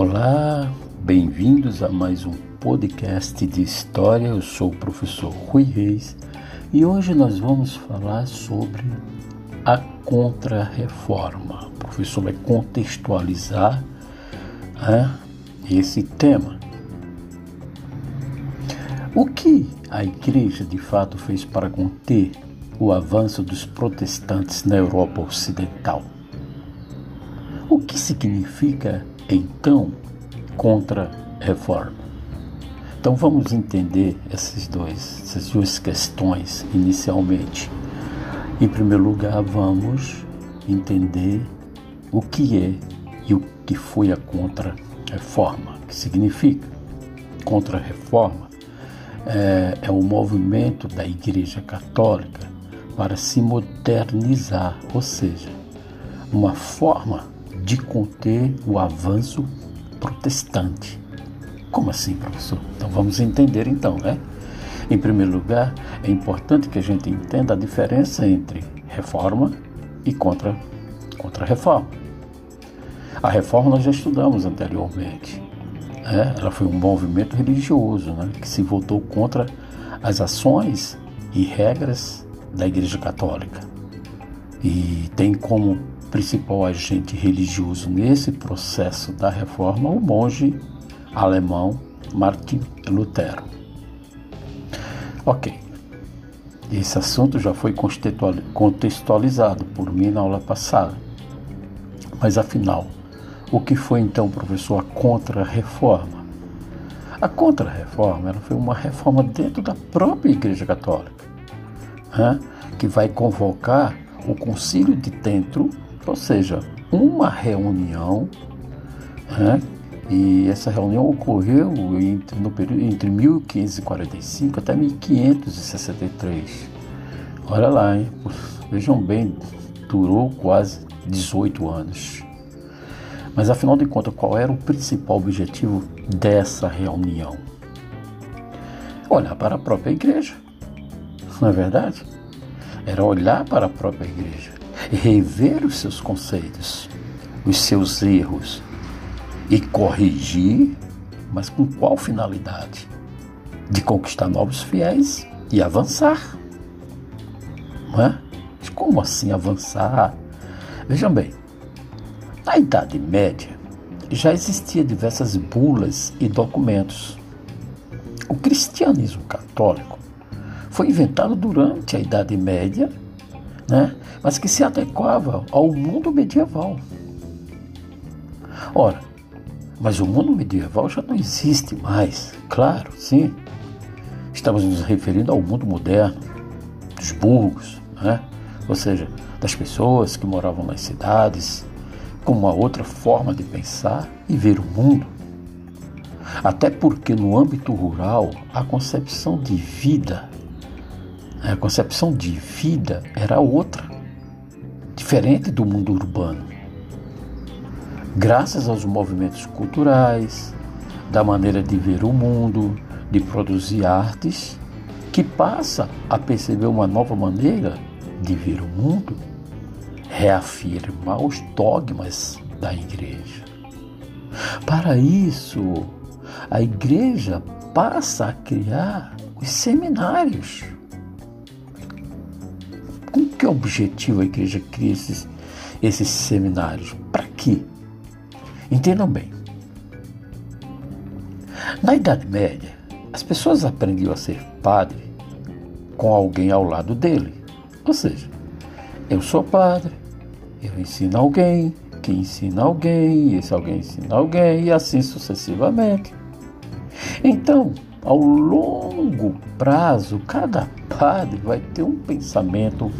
Olá, bem-vindos a mais um podcast de história. Eu sou o professor Rui Reis e hoje nós vamos falar sobre a Contra-Reforma. O professor vai contextualizar né, esse tema. O que a Igreja de fato fez para conter o avanço dos protestantes na Europa Ocidental? O que significa então contra-reforma? Então vamos entender esses dois, essas duas questões inicialmente. Em primeiro lugar, vamos entender o que é e o que foi a contra-reforma. O que significa? Contra-reforma é, é o movimento da Igreja Católica para se modernizar, ou seja, uma forma de conter o avanço protestante. Como assim, professor? Então vamos entender então, né? Em primeiro lugar, é importante que a gente entenda a diferença entre reforma e contra contra reforma. A reforma nós já estudamos anteriormente. Né? Ela foi um movimento religioso né? que se voltou contra as ações e regras da Igreja Católica e tem como principal agente religioso nesse processo da reforma o monge alemão Martin Lutero. Ok, esse assunto já foi contextualizado por mim na aula passada. Mas afinal, o que foi então, professor, a contra-reforma? A contra-reforma foi uma reforma dentro da própria Igreja Católica, né, que vai convocar o Concílio de Trento ou seja, uma reunião, né? e essa reunião ocorreu entre, no período, entre 1545 até 1563. Olha lá, hein? vejam bem, durou quase 18 anos. Mas afinal de contas, qual era o principal objetivo dessa reunião? Olhar para a própria igreja, não é verdade? Era olhar para a própria igreja rever os seus conceitos, os seus erros e corrigir, mas com qual finalidade? De conquistar novos fiéis e avançar. Não é? Como assim avançar? Vejam bem, na Idade Média já existiam diversas bulas e documentos. O cristianismo católico foi inventado durante a Idade Média né? Mas que se adequava ao mundo medieval. Ora, mas o mundo medieval já não existe mais, claro, sim. Estamos nos referindo ao mundo moderno, dos burgos, né? ou seja, das pessoas que moravam nas cidades, com uma outra forma de pensar e ver o mundo. Até porque no âmbito rural a concepção de vida a concepção de vida era outra, diferente do mundo urbano. Graças aos movimentos culturais, da maneira de ver o mundo, de produzir artes, que passa a perceber uma nova maneira de ver o mundo, reafirmar os dogmas da igreja. Para isso, a igreja passa a criar os seminários que objetivo a igreja cria esses, esses seminários? Para quê? Entendam bem. Na Idade Média, as pessoas aprendiam a ser padre com alguém ao lado dele. Ou seja, eu sou padre, eu ensino alguém, que ensina alguém, esse alguém ensina alguém, e assim sucessivamente. Então, ao longo prazo, cada padre vai ter um pensamento,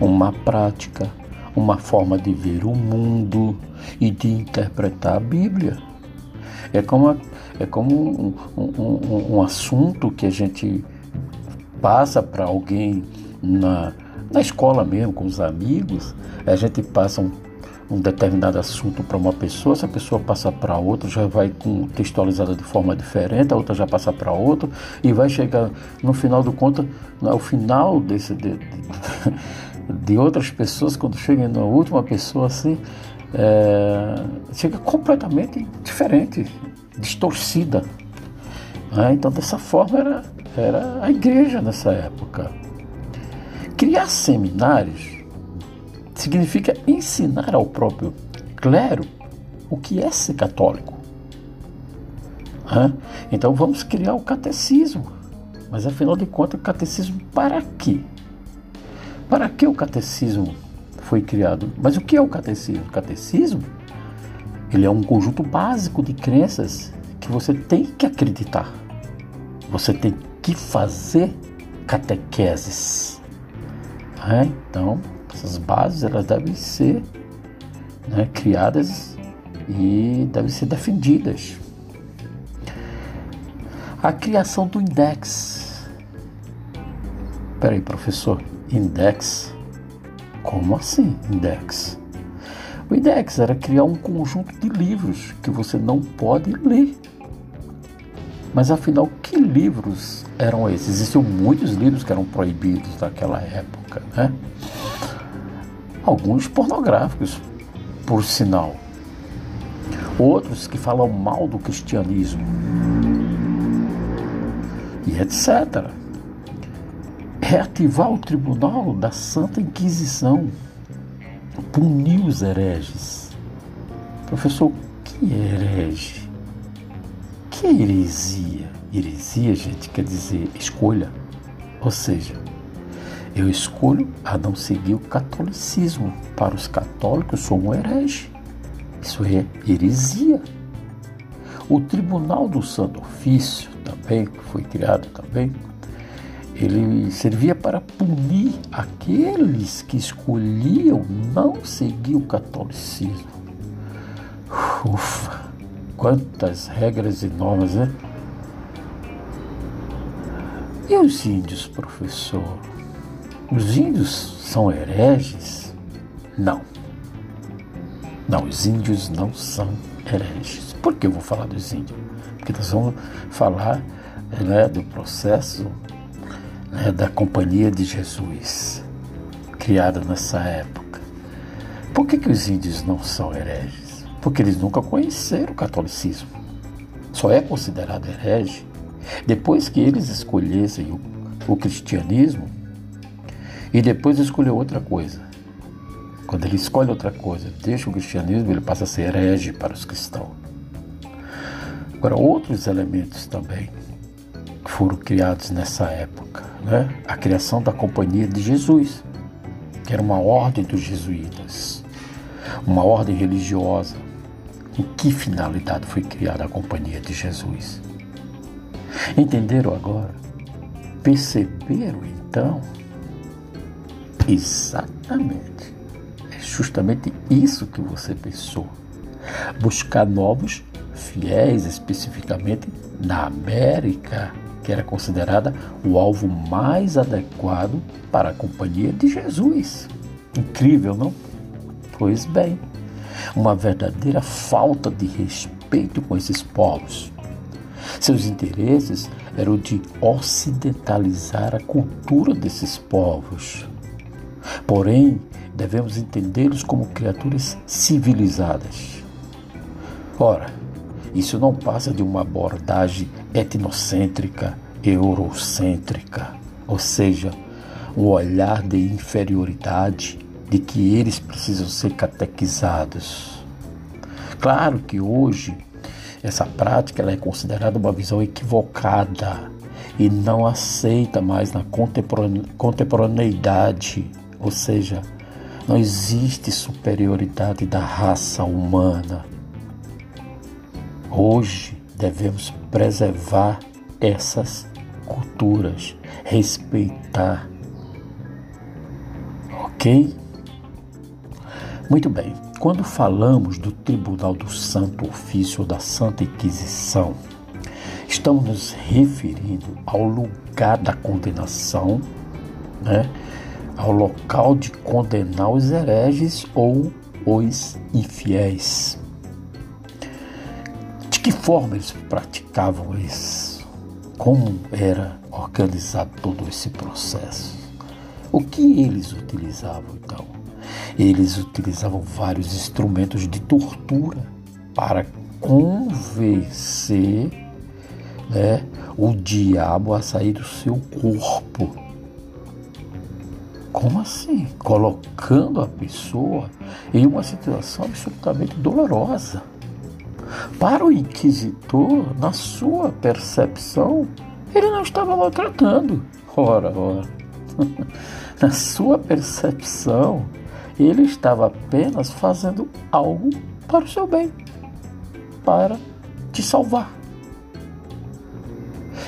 uma prática, uma forma de ver o mundo e de interpretar a Bíblia. É como, é como um, um, um, um assunto que a gente passa para alguém na, na escola mesmo, com os amigos, a gente passa um um determinado assunto para uma pessoa, essa pessoa passa para outra, já vai contextualizada de forma diferente, a outra já passa para outra, e vai chegar no final do conta, no final desse, de, de, de outras pessoas, quando chega na última pessoa assim, é, chega completamente diferente, distorcida. Né? Então, dessa forma, era, era a igreja nessa época. Criar seminários significa ensinar ao próprio clero o que é ser católico. Né? Então, vamos criar o catecismo. Mas, afinal de contas, o catecismo para quê? Para que o catecismo foi criado? Mas o que é o catecismo? O catecismo ele é um conjunto básico de crenças que você tem que acreditar. Você tem que fazer catequeses. Então, essas bases elas devem ser né, criadas e devem ser defendidas. A criação do index. Peraí, professor, index? Como assim, index? O index era criar um conjunto de livros que você não pode ler. Mas afinal, que livros eram esses? Existiam muitos livros que eram proibidos naquela época, né? Alguns pornográficos, por sinal. Outros que falam mal do cristianismo. E etc reativar o tribunal da Santa Inquisição, punir os hereges. Professor, que herege? Que heresia? Heresia, gente, quer dizer escolha. Ou seja, eu escolho a não seguir o catolicismo. Para os católicos, sou um herege. Isso é heresia. O Tribunal do Santo Ofício, também, que foi criado também, ele servia para punir aqueles que escolhiam não seguir o catolicismo. Ufa, quantas regras e normas, né? E os índios, professor? Os índios são hereges? Não. Não, os índios não são hereges. Por que eu vou falar dos índios? Porque nós vamos falar né, do processo né, da Companhia de Jesus, criada nessa época. Por que, que os índios não são hereges? Porque eles nunca conheceram o catolicismo. Só é considerado herege depois que eles escolhessem o, o cristianismo e depois escolher outra coisa. Quando ele escolhe outra coisa, deixa o cristianismo, ele passa a ser herege para os cristãos. Agora, outros elementos também foram criados nessa época. Né? A criação da Companhia de Jesus, que era uma ordem dos jesuítas, uma ordem religiosa. Em que finalidade foi criada a Companhia de Jesus? Entenderam agora? Perceberam então? Exatamente. É justamente isso que você pensou. Buscar novos fiéis, especificamente na América que era considerada o alvo mais adequado para a companhia de Jesus. Incrível, não? Pois bem, uma verdadeira falta de respeito com esses povos. Seus interesses eram de ocidentalizar a cultura desses povos. Porém, devemos entendê-los como criaturas civilizadas. Ora, isso não passa de uma abordagem etnocêntrica, eurocêntrica, ou seja, um olhar de inferioridade de que eles precisam ser catequizados. Claro que hoje essa prática é considerada uma visão equivocada e não aceita mais na contemporaneidade, ou seja, não existe superioridade da raça humana Hoje devemos preservar essas culturas, respeitar. Ok? Muito bem. Quando falamos do Tribunal do Santo Ofício ou da Santa Inquisição, estamos nos referindo ao lugar da condenação, né? Ao local de condenar os hereges ou os infiéis. De que forma eles praticavam isso? Como era organizado todo esse processo? O que eles utilizavam então? Eles utilizavam vários instrumentos de tortura para convencer né, o diabo a sair do seu corpo. Como assim? Colocando a pessoa em uma situação absolutamente dolorosa. Para o inquisitor, na sua percepção, ele não estava maltratando. Ora, ora. na sua percepção, ele estava apenas fazendo algo para o seu bem, para te salvar.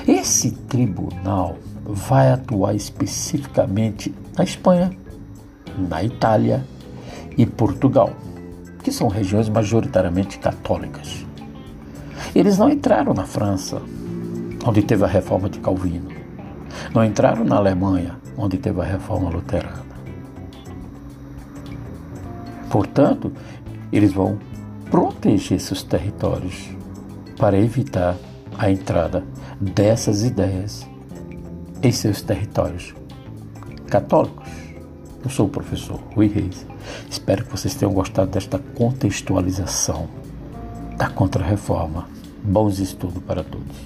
Esse tribunal vai atuar especificamente na Espanha, na Itália e Portugal, que são regiões majoritariamente católicas. Eles não entraram na França, onde teve a reforma de Calvino. Não entraram na Alemanha, onde teve a reforma luterana. Portanto, eles vão proteger seus territórios para evitar a entrada dessas ideias em seus territórios católicos. Eu sou o professor Rui Reis. Espero que vocês tenham gostado desta contextualização da Contra-Reforma. Bons estudos para todos.